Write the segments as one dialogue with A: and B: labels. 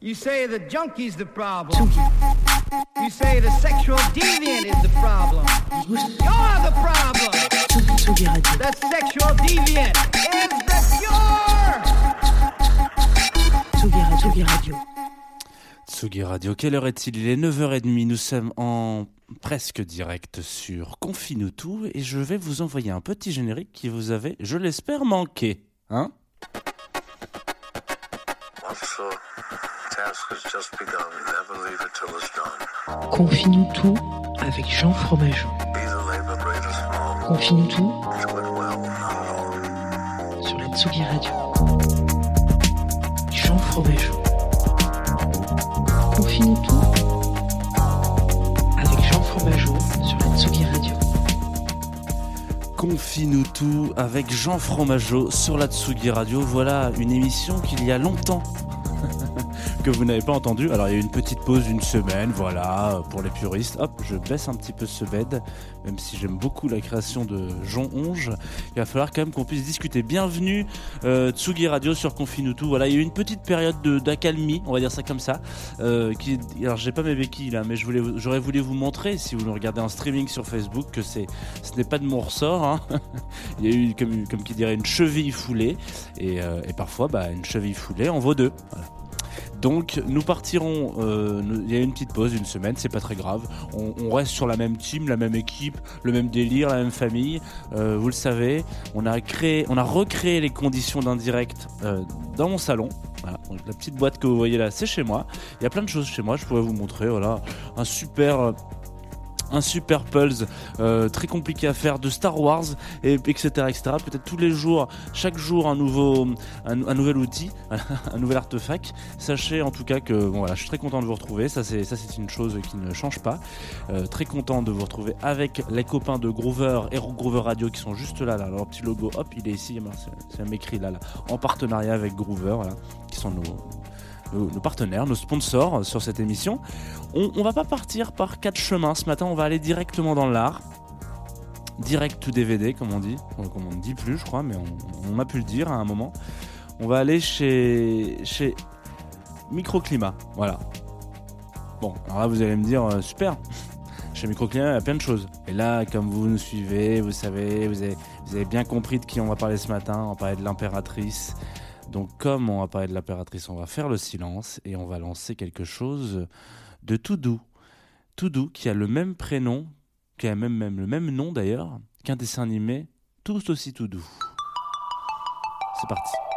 A: You say the junkie's the problem. You say the sexual deviant is the problem. You're the problem.
B: Tsugi Radio.
A: The sexual deviant is the cure.
B: Tsugi Radio. Tsugi Radio.
C: Tsugi Radio, quelle heure est-il? Il est 9h30, nous sommes en presque direct sur Confine tout et je vais vous envoyer un petit générique qui vous avait, je l'espère, manqué. Hein?
B: Confine-nous tout avec Jean Fromageau. Confine-nous tout sur la Tsugi Radio. Jean Fromageau. Confine-nous tout avec Jean Fromageau sur la Tsugi Radio.
C: Confie-nous tout avec Jean Fromageau sur la Tsugi Radio. Voilà une émission qu'il y a longtemps que vous n'avez pas entendue. Alors il y a eu une petite pause d'une semaine, voilà, pour les puristes. Hop, je baisse un petit peu ce bed, même si j'aime beaucoup la création de Jean Onge. Il va falloir quand même qu'on puisse discuter. Bienvenue euh, Tsugi Radio sur Confine-nous tout. Voilà, il y a eu une petite période de- d'accalmie, on va dire ça comme ça. Euh, qui, alors j'ai pas mes béquilles là, mais j'aurais voulu vous montrer, si vous nous regardez en streaming sur Facebook, que ce n'est pas de mon ressort. hein. Il y a eu, comme, qui dirait, une cheville foulée. Et, euh, parfois, bah, une cheville foulée en vaut deux. Voilà. Donc nous partirons, euh, il y a une petite pause, une semaine, c'est pas très grave. On, reste sur la même team, la même équipe, le même délire, la même famille. Euh, vous le savez, on a recréé les conditions d'un direct euh, dans mon salon. La petite boîte que vous voyez là, c'est chez moi. Il y a plein de choses chez moi, je pourrais vous montrer. Voilà, un super. Un super pulse euh, très compliqué à faire de Star Wars et etc etc peut-être tous les jours chaque jour un nouveau un, nouvel outil un nouvel artefact. Sachez en tout cas que bon voilà je suis très content de vous retrouver. Ça c'est ça c'est une chose qui ne change pas. Euh, très content de vous retrouver avec les copains de Groover et Groover Radio qui sont juste là leur petit logo hop il est ici. C'est un écrit là là. En partenariat avec Groover qui sont nos nos, partenaires, nos sponsors sur cette émission. On, va pas partir par quatre chemins ce matin, on va aller directement dans l'art. Direct to DVD, comme on dit. Comme on ne dit plus, je crois, mais on, on a pu le dire à un moment. On va aller chez, chez Microclimat. Voilà. Bon, alors là, vous allez me dire, euh, super. Chez Microclimat, il y a plein de choses. Et là, comme vous nous suivez, vous savez, vous avez, vous avez bien compris de qui on va parler ce matin. On va parler de l'impératrice. Donc, comme on va parler de l'impératrice, on va faire le silence et on va lancer quelque chose de tout doux. Tout doux, qui a le même prénom, qui a même, même le même nom d'ailleurs, qu'un dessin animé tout aussi tout doux. C'est parti.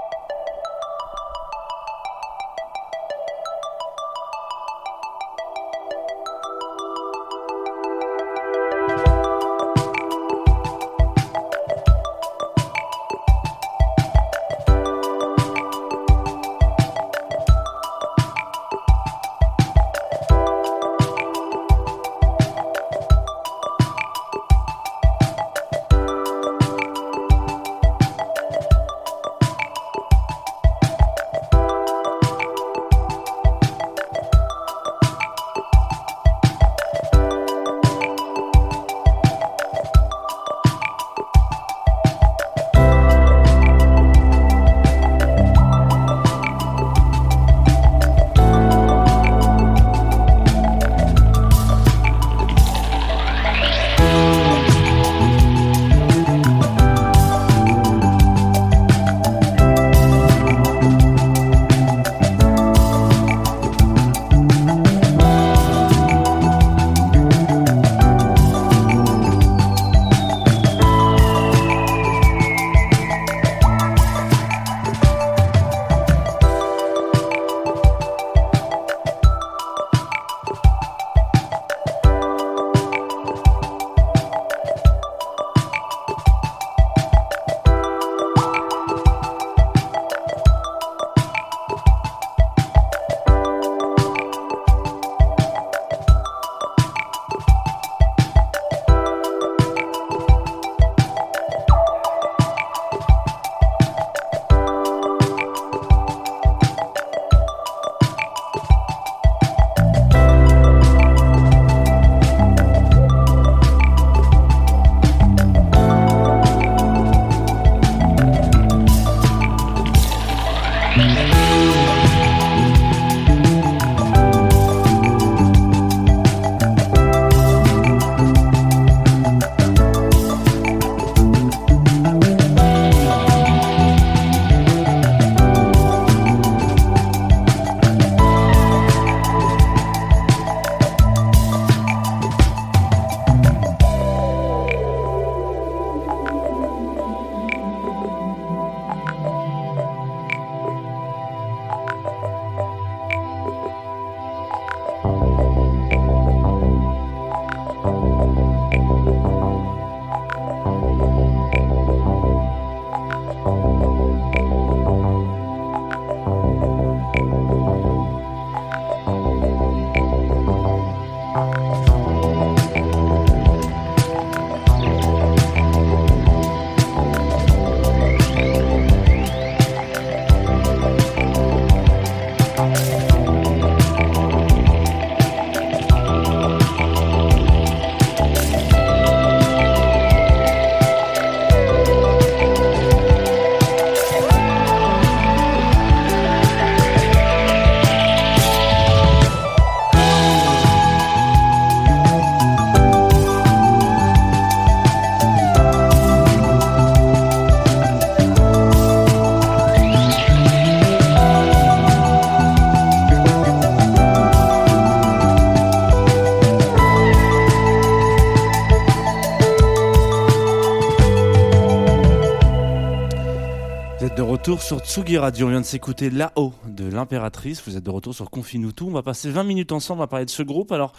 C: Retour sur Tsugi Radio. On vient de s'écouter là-haut de l'impératrice. Vous êtes de retour sur Confine tout. On va passer 20 minutes ensemble. On va parler de ce groupe. Alors,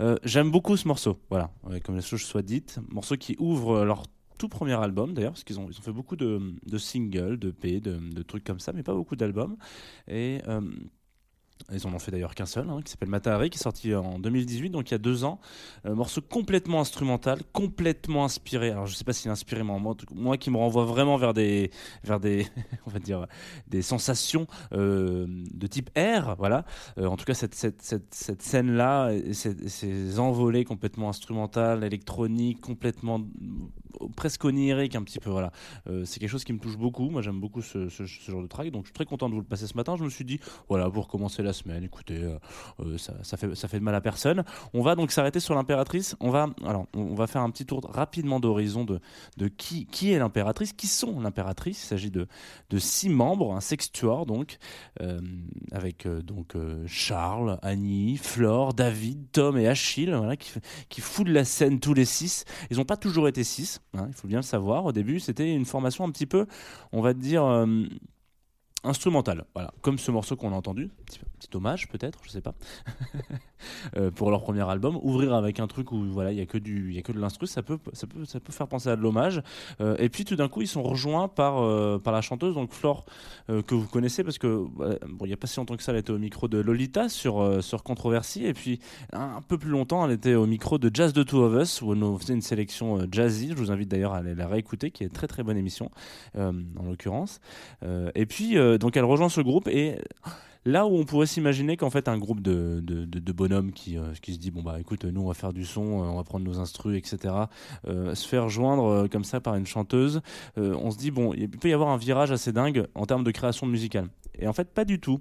C: euh, j'aime beaucoup ce morceau. Voilà, comme les choses soient dites. Morceau qui ouvre leur tout premier album d'ailleurs, parce qu'ils ont, ils ont fait beaucoup de, de singles, de P, de, de trucs comme ça, mais pas beaucoup d'albums. Et. euh, ils en ont fait d'ailleurs qu'un seul, hein, qui s'appelle Matahari, qui est sorti en 2018, donc il y a deux ans. Euh, morceau complètement instrumental, complètement inspiré. Alors je sais pas s'il est inspiré, mais moi, moi qui me renvoie vraiment vers des, vers des, on va dire, des sensations euh, de type air, voilà. Euh, en tout cas, cette, cette, cette, cette scène-là, ces, ces envolées complètement instrumentales, électroniques, complètement presque oniriques, un petit peu, voilà. C'est quelque chose qui me touche beaucoup. Moi, j'aime beaucoup ce, ce- ce genre de track, donc je suis très content de vous le passer ce matin. Je me suis dit, voilà, pour commencer la semaine, écoutez, euh, euh, ça, fait, de mal à personne. On va donc s'arrêter sur l'impératrice. On va, alors, faire un petit tour rapidement d'horizon de, qui, est l'impératrice, qui sont l'impératrice. Il s'agit de, six membres, un sextuor donc, euh, avec donc Charles, Annie, Flore, David, Tom et Achille, qui, qui foutent la scène tous les six. Ils n'ont pas toujours été six, hein, il faut bien le savoir. Au début, c'était une formation un petit peu, on va dire. instrumentale, voilà, comme ce morceau qu'on a entendu, petit, hommage peut-être, je sais pas, Euh, pour leur premier album, ouvrir avec un truc où voilà, il y a que du, il y a que de l'instru, ça peut, ça peut, ça peut faire penser à de l'hommage. Euh, et puis tout d'un coup, ils sont rejoints par, euh, par la chanteuse, donc Flore, que vous connaissez parce que bon, il y a pas si longtemps que ça, elle était au micro de Lolita sur sur Controversy, et puis un, peu plus longtemps, elle était au micro de Jazz the Two of Us où on faisait une sélection jazzy. Je vous invite d'ailleurs à aller la réécouter, qui est une très très bonne émission en l'occurrence. Et puis donc elle rejoint ce groupe et Là où on pourrait s'imaginer qu'en fait un groupe de, de, de- bonhommes qui, euh, qui se dit bon bah écoute nous on va faire du son, euh, on va prendre nos instrus etc. euh, se faire joindre comme ça par une chanteuse, on se dit bon il peut y avoir un virage assez dingue en termes de création musicale. Et en fait pas du tout.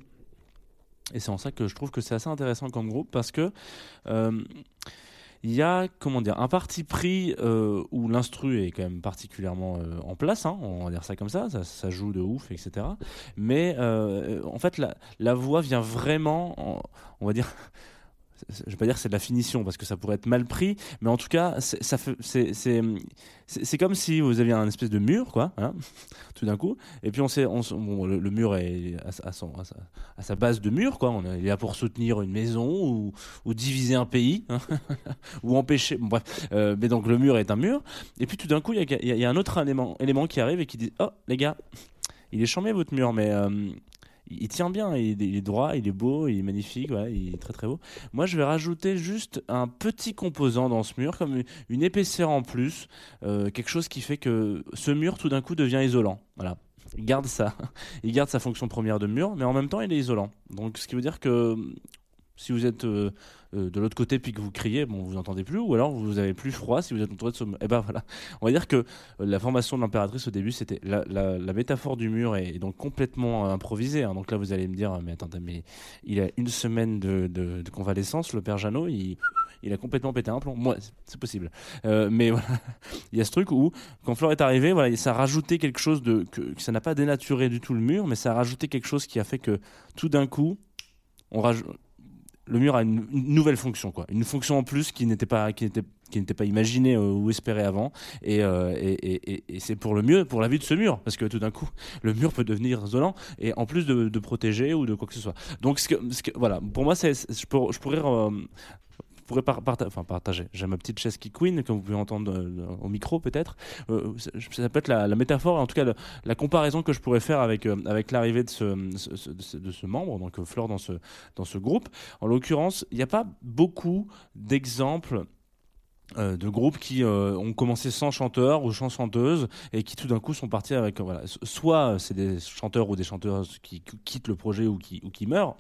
C: Et c'est en ça que je trouve que c'est assez intéressant comme groupe parce que il y a comment dire un parti pris euh, où l'instru est quand même particulièrement euh, en place, hein, on va dire ça comme ça, ça, joue de ouf, etc. Mais euh, en fait la, voix vient vraiment, en- on va dire, je vais pas dire que c'est de la finition parce que ça pourrait être mal pris, mais en tout cas, c'est- comme si vous aviez un espèce de mur, quoi, hein, tout d'un coup, et puis on sait, bon, le, mur est à, sa- base de mur, quoi, il est là pour soutenir une maison ou, diviser un pays, hein, ou empêcher, bref, Euh, mais donc le mur est un mur, et puis tout d'un coup, il y a, un autre élément, élément qui arrive et qui dit, oh les gars, il est chambé votre mur, mais euh, il tient bien, il, est- droit, il est beau, il est magnifique, il est très très beau. Moi, je vais rajouter juste un petit composant dans ce mur, comme une, une épaisseur en plus, euh, quelque chose qui fait que ce mur, tout d'un coup, devient isolant. Voilà. Il garde ça, il garde sa fonction première de mur, mais en même temps, il est isolant. Donc, ce qui veut dire que si vous êtes euh, euh, de l'autre côté puis que vous criez, bon, vous entendez plus, ou alors vous avez plus froid si vous êtes entouré de mur. Et ben voilà. On va dire que euh, la formation de l'impératrice au début, c'était la, métaphore du mur est, donc complètement improvisée. hein. Donc là, vous allez me dire, mais attendez, mais il a une semaine de, de- de convalescence, le père Jeannot, il, a complètement pété un plomb. Moi, c'est- possible. Mais voilà, il y a ce truc où, quand Flore est arrivé, voilà, ça a rajouté quelque chose de. Que ça n'a pas dénaturé du tout le mur, mais ça a rajouté quelque chose qui a fait que tout d'un coup, on rajoute le mur a une, nouvelle fonction, quoi. Une fonction en plus qui n'était pas, qui n'était, qui n'était pas imaginée euh, ou espérée avant. Et, euh, et, et- et- c'est pour le mieux, pour la vie de ce mur, parce que tout d'un coup, le mur peut devenir isolant et en plus de, protéger ou de quoi que ce soit. Donc, voilà, pour moi, c'est, je, pour- je pourrais. Parta- enfin, partager. J'ai ma petite chaise qui queen, comme vous pouvez entendre euh, au micro peut-être. Euh, ça, peut être la, métaphore, en tout cas la comparaison que je pourrais faire avec, euh, avec l'arrivée de ce, ce- de ce- membre, donc Flore dans ce, dans ce groupe. En l'occurrence, il n'y a pas beaucoup d'exemples euh, de groupes qui euh, ont commencé sans chanteur ou sans chanteuse et qui tout d'un coup sont partis avec euh, soit c'est des chanteurs ou des chanteuses qui qui quittent le projet ou qui meurent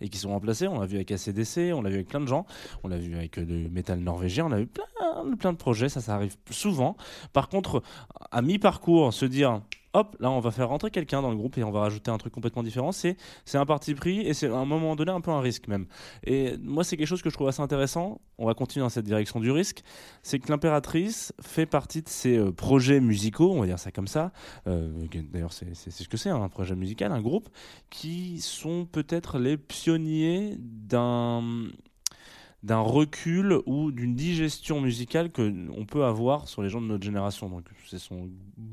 C: et qui sont remplacés. On l'a vu avec ACDC on l'a vu avec plein de gens. On l'a vu avec le métal norvégien. On a vu plein plein de projets. Ça ça arrive souvent. Par contre à mi-parcours se dire hop, là on va faire rentrer quelqu'un dans le groupe et on va rajouter un truc complètement différent. C'est un parti pris et c'est à un moment donné un peu un risque même. Et moi c'est quelque chose que je trouve assez intéressant. On va continuer dans cette direction du risque. C'est que l'impératrice fait partie de ces euh, projets musicaux, on va dire ça comme ça. Euh, D'ailleurs c'est ce que c'est hein, un projet musical, un groupe qui sont peut-être les pionniers d'un d'un recul ou d'une digestion musicale que on peut avoir sur les gens de notre génération. Donc, ce sont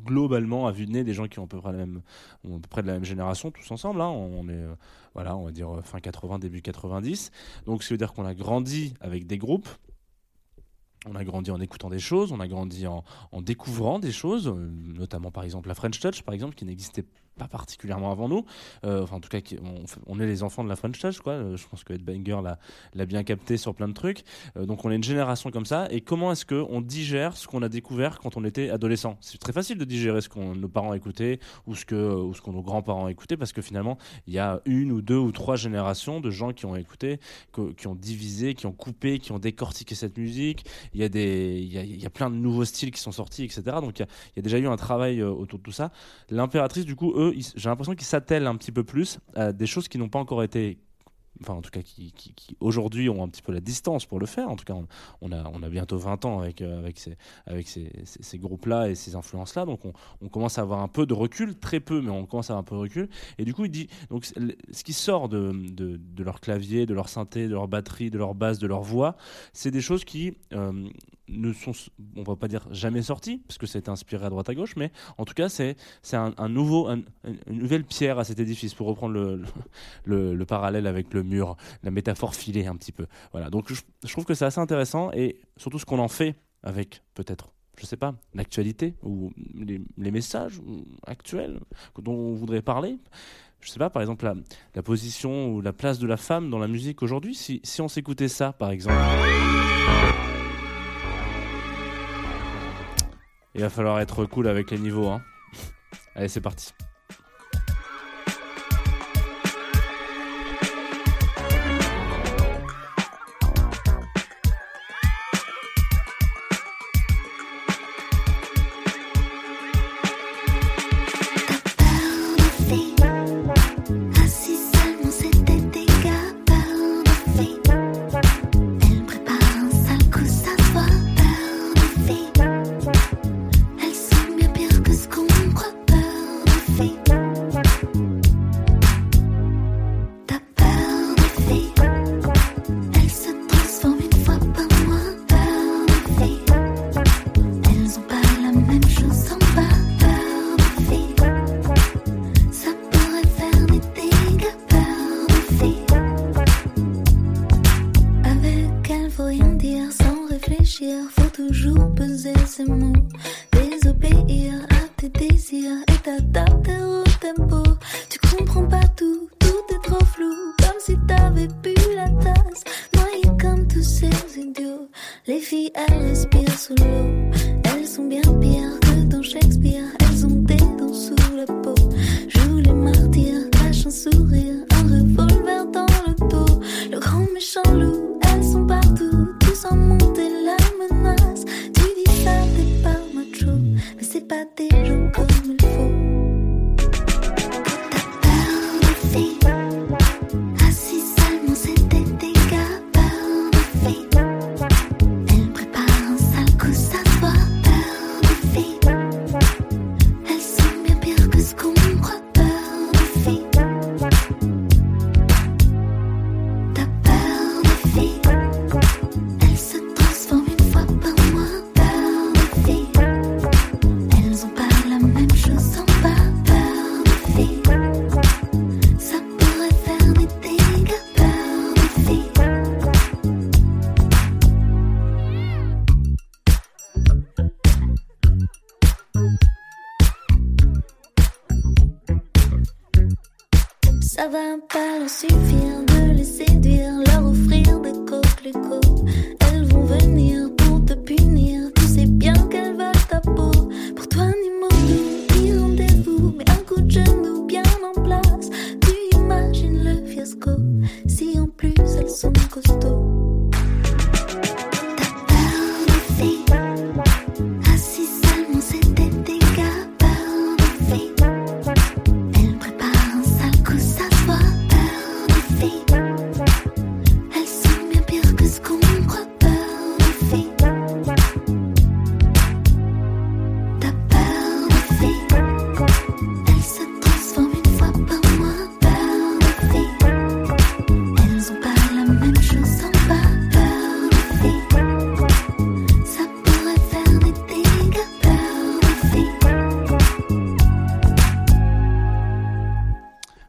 C: globalement à vue de nez des gens qui ont à peu près la même, peu près de la même génération, tous ensemble. Hein. On est, euh, voilà, on va dire euh, fin 80, début 90. Donc, ça veut dire qu'on a grandi avec des groupes. On a grandi en écoutant des choses, on a grandi en, en découvrant des choses, euh, notamment par exemple la French Touch, par exemple, qui n'existait pas particulièrement avant nous. Euh, enfin, en tout cas, on, est les enfants de la French Touch, quoi. Euh, Je pense que Ed Banger l'a bien capté sur plein de trucs. Euh, donc, on est une génération comme ça. Et comment est-ce qu'on digère ce qu'on a découvert quand on était adolescent? C'est très facile de digérer ce que nos parents écoutaient ou ce que, ou ce que nos grands-parents écoutaient parce que finalement, il y a une ou deux ou trois générations de gens qui ont écouté, qui ont divisé, qui ont coupé, qui ont décortiqué cette musique. Il y a des, il y a, plein de nouveaux styles qui sont sortis, etc. Donc, il y a, il y a déjà eu un travail autour de tout ça. L'impératrice, du coup, eux, j'ai l'impression qu'ils s'attellent un petit peu plus à des choses qui n'ont pas encore été. Enfin, en tout cas, qui, aujourd'hui ont un petit peu la distance pour le faire. En tout cas, on, a, bientôt 20 ans avec, euh, ces, groupes-là et ces influences-là. Donc, on, commence à avoir un peu de recul, très peu, mais on commence à avoir un peu de recul. Et du coup, il dit donc, ce qui sort de leur clavier, de leur synthé, de leur batterie, de leur basse, de leur voix, c'est des choses qui euh, ne sont, on va pas dire jamais sorties, parce que ça inspiré à droite à gauche, mais en tout cas, c'est un, un nouveau, un- une nouvelle pierre à cet édifice, pour reprendre le, le, le parallèle avec le mur, la métaphore filée un petit peu. Voilà, donc je, trouve que c'est assez intéressant, et surtout ce qu'on en fait avec peut-être, je sais pas, l'actualité, ou les, les messages actuels dont on voudrait parler. Je sais pas, par exemple, la, la position ou la place de la femme dans la musique aujourd'hui, si, si on s'écoutait ça, par exemple. Il va falloir être cool avec les niveaux. Hein. Allez, c'est parti.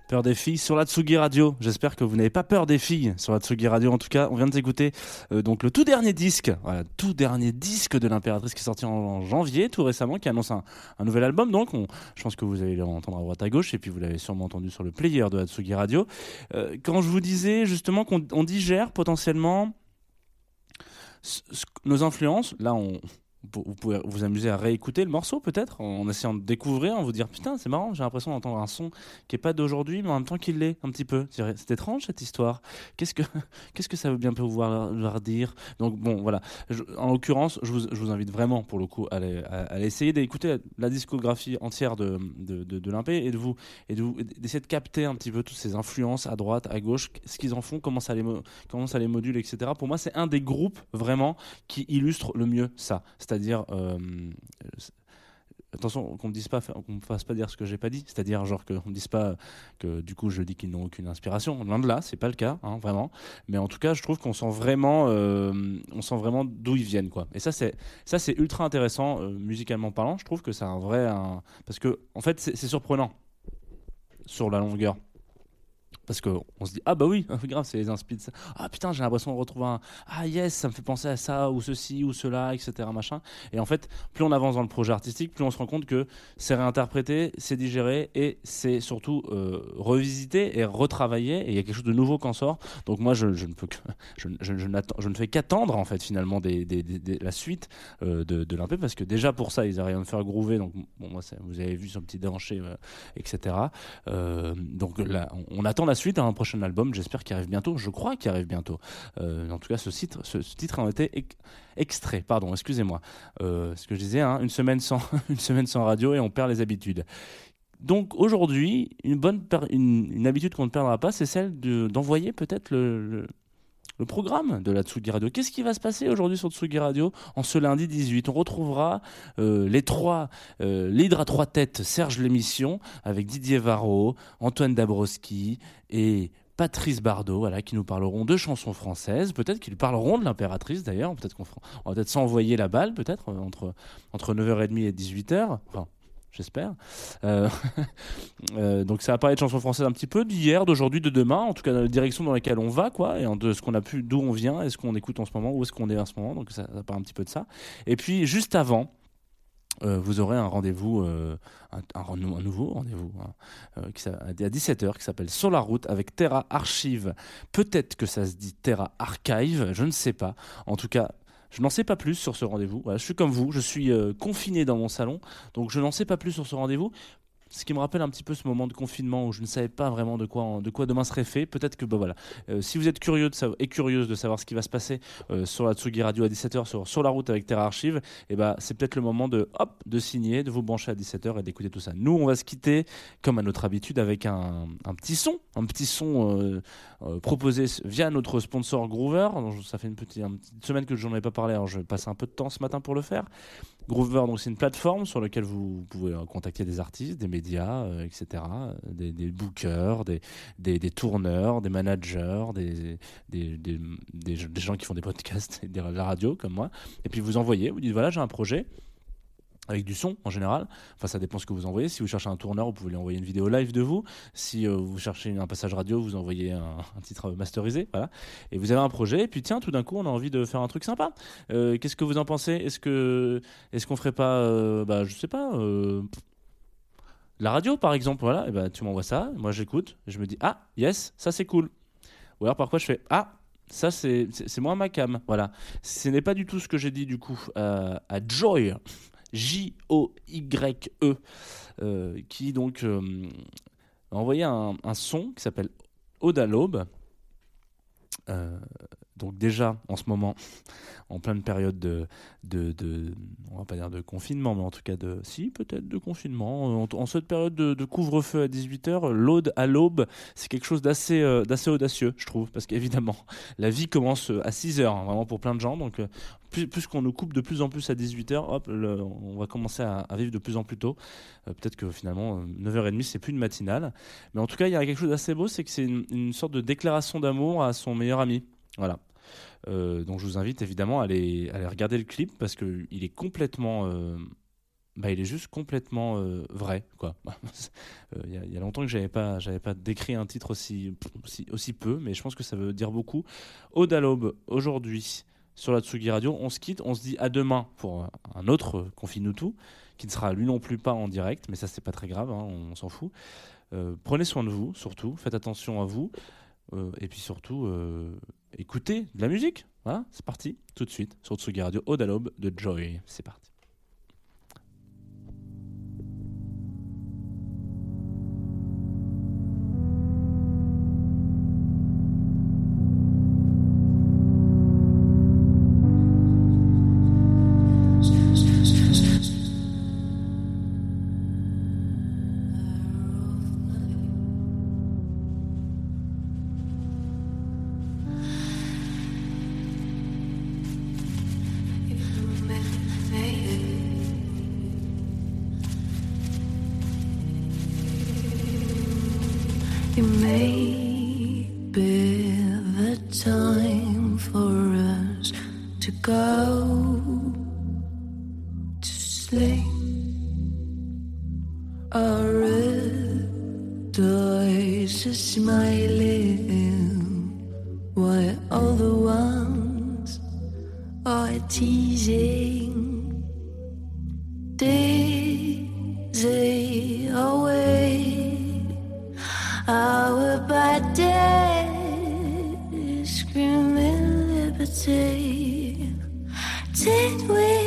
D: Peur des filles
C: sur la Tsugi Radio. J'espère que vous n'avez pas peur des filles sur la Tsugi Radio. En tout cas, on vient d'écouter euh, donc le tout dernier disque, tout dernier disque de l'impératrice qui est sorti en, janvier, tout récemment, qui annonce un, nouvel album. Donc, on- je pense que vous allez l'entendre à droite à gauche, et puis vous l'avez sûrement entendu sur le player de la Tsugi Radio. Euh, quand je vous disais justement qu'on on digère potentiellement nos influences, là, on vous pouvez vous amuser à réécouter le morceau peut-être en essayant de découvrir, en vous dire putain c'est marrant, j'ai l'impression d'entendre un son qui est pas d'aujourd'hui mais en même temps qu'il l'est un petit peu. C'est étrange cette histoire. Qu'est-ce que qu'est-ce que ça veut bien pouvoir leur dire? Donc bon voilà. En l'occurrence, je vous, je vous invite vraiment pour le coup à aller, à, essayer d'écouter la, discographie entière de de, de, de Limpé et de vous et de d'essayer de capter un petit peu toutes ces influences à droite, à gauche, ce qu'ils en font, comment ça les comment ça les module, etc. Pour moi, c'est un des groupes vraiment qui illustre le mieux ça. C'est-à-dire, euh, attention qu'on me dise pas, qu'on me fasse pas dire ce que j'ai pas dit. C'est-à-dire genre qu'on me dise pas que du coup je dis qu'ils n'ont aucune inspiration. Loin de là, c'est pas le cas, hein, vraiment. Mais en tout cas, je trouve qu'on sent vraiment, euh, d'où ils viennent, quoi. Et ça, c'est ultra intéressant euh, musicalement parlant. Je trouve que c'est un vrai, parce que en fait, c'est surprenant sur la longueur. Parce qu'on se dit, ah bah oui, grave, c'est les inspi de ça. Ah putain, j'ai l'impression de retrouver un. Ah yes, ça me fait penser à ça, ou ceci, ou cela, etc. Machin. Et en fait, plus on avance dans le projet artistique, plus on se rend compte que c'est réinterprété, c'est digéré, et c'est surtout euh, revisité et retravaillé, et il y a quelque chose de nouveau qui en sort. Donc moi, je, ne peux que. Je, je- je ne fais qu'attendre, en fait, finalement, des, la suite euh, de, de l'impé, parce que déjà pour ça, ils arrivent à me faire groover. Donc, vous avez vu son petit déhanché, euh, etc. Euh, donc là, on, on attend la suite à un prochain album. J'espère qu'il arrive bientôt. Je crois qu'il arrive bientôt. Euh, en tout cas, ce titre, ce, ce titre été ex- extrait. Pardon, excusez-moi. Euh, ce que je disais, hein, une semaine sans, une semaine sans radio et on perd les habitudes. Donc aujourd'hui, une bonne une, habitude qu'on ne perdra pas, c'est celle de- d'envoyer peut-être le- le programme de la Tsugi Radio. Qu'est-ce qui va se passer aujourd'hui sur Tsugi Radio en ce lundi 18 On retrouvera euh, les trois, euh, l'hydre à trois têtes, Serge l'émission, avec Didier Varro, Antoine Dabrowski et Patrice Bardot, voilà, qui nous parleront de chansons françaises. Peut-être qu'ils parleront de l'impératrice d'ailleurs. Peut-être qu'on va peut-être s'envoyer la balle, peut-être, euh, entre, entre 9h30 et 18h. Enfin, j'espère. Euh, euh, donc ça va parler de chansons françaises un petit peu d'hier, d'aujourd'hui, de demain, en tout cas dans la direction dans laquelle on va, quoi, et de ce qu'on a pu, d'où on vient, est-ce qu'on écoute en ce moment, où est-ce qu'on est en ce moment. Donc ça, parle un petit peu de ça. Et puis juste avant. euh, vous aurez un rendez-vous, un, nouveau rendez-vous hein, à 17h qui s'appelle Sur la route avec Terra Archive. Peut-être que ça se dit Terra Archive, je ne sais pas. En tout cas, je n'en sais pas plus sur ce rendez-vous. Je suis comme vous, je suis euh, confiné dans mon salon, donc je n'en sais pas plus sur ce rendez-vous. Ce qui me rappelle un petit peu ce moment de confinement où je ne savais pas vraiment de quoi, de quoi demain serait fait. Peut-être que, bah voilà, Euh, si vous êtes curieux de savoir, et curieuse de savoir ce qui va se passer euh, sur la Tsugi Radio à 17h, sur, sur la route avec Terra Archive, et bah, c'est peut-être le moment de, hop, de signer, de vous brancher à 17h et d'écouter tout ça. Nous, on va se quitter, comme à notre habitude, avec un, un petit son, un petit son euh, proposé via notre sponsor Groover. Donc, Ça fait une petite, une petite semaine que je n'en ai pas parlé, alors je vais passer un peu de temps ce matin pour le faire. Groover, donc c'est une plateforme sur laquelle vous pouvez euh, contacter des artistes, des médias, euh, etc., des, bookers, des, des, tourneurs, des managers, des, des gens qui font des podcasts et de la radio comme moi. Et puis vous envoyez, vous dites voilà, j'ai un projet avec du son en général. Enfin, ça dépend ce que vous envoyez. Si vous cherchez un tourneur, vous pouvez lui envoyer une vidéo live de vous. Si euh, vous cherchez un passage radio, vous envoyez un, titre masterisé. Voilà. Et vous avez un projet. Et puis, tiens, tout d'un coup, on a envie de faire un truc sympa. Euh, Qu'est-ce que vous en pensez? Est-ce que, est-ce qu'on ferait pas, euh, bah, je sais pas, euh, la radio par exemple Voilà. Et ben, tu m'envoies ça. Moi, j'écoute. Je me dis, ah, yes, ça c'est cool. Ou alors, parfois, je fais, ah. Ça, c'est moi ma cam. Voilà. Ce n'est pas du tout ce que j'ai dit, du coup, à Joy. J-O-Y-E, euh, qui donc euh, a envoyé un, son qui s'appelle Ode à l'aube. Euh, donc déjà, en ce moment, en pleine période de, de, on va pas dire de confinement, mais en tout cas de, si peut-être de confinement, en, cette période de, couvre-feu à 18h, l'aude à l'aube, c'est quelque chose d'assez euh, d'assez audacieux, je trouve, parce qu'évidemment, la vie commence à 6h, hein, vraiment pour plein de gens, donc euh, plus, qu'on nous coupe de plus en plus à 18h, hop, on va commencer à, vivre de plus en plus tôt. Euh, Peut-être que finalement, euh, 9h30, c'est plus une matinale. Mais en tout cas, il y a quelque chose d'assez beau, c'est que c'est une, une sorte de déclaration d'amour à son meilleur ami. Voilà. Euh, donc je vous invite évidemment à aller, à aller regarder le clip parce qu'il est complètement euh, bah, il est juste complètement euh, vrai. quoi. Il y, a- longtemps que j'avais pas, pas décrit un titre aussi, aussi, peu, mais je pense que ça veut dire beaucoup. Aude à l'aube, aujourd'hui, sur la Tsugi Radio, on se quitte, on se dit à demain pour un- autre Confine-nous tout, qui ne sera lui non plus pas en direct, mais ça c'est pas très grave, hein, on s'en fout. Prenez soin de vous, surtout, faites attention à vous, et puis surtout, écoutez de la musique. Voilà, c'est parti, tout de suite, sur Tsugi Radio, l'aube de Joy. C'est parti.
D: Smiling while all the ones are teasing. Dizzy away our day, screaming liberty. Did we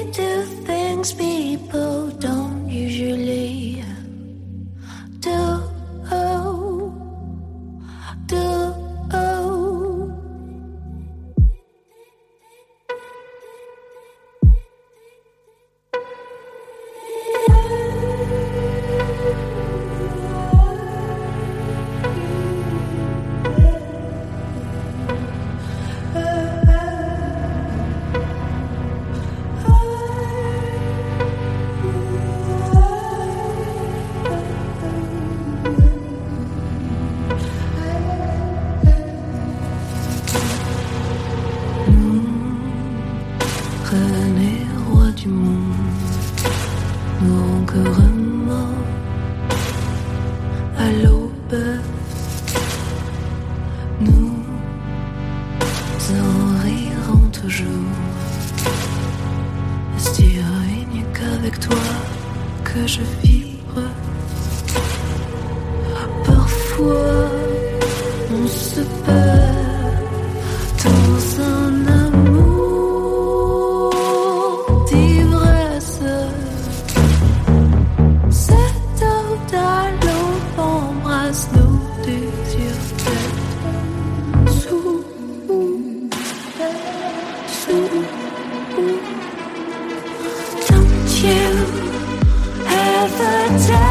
E: Yeah.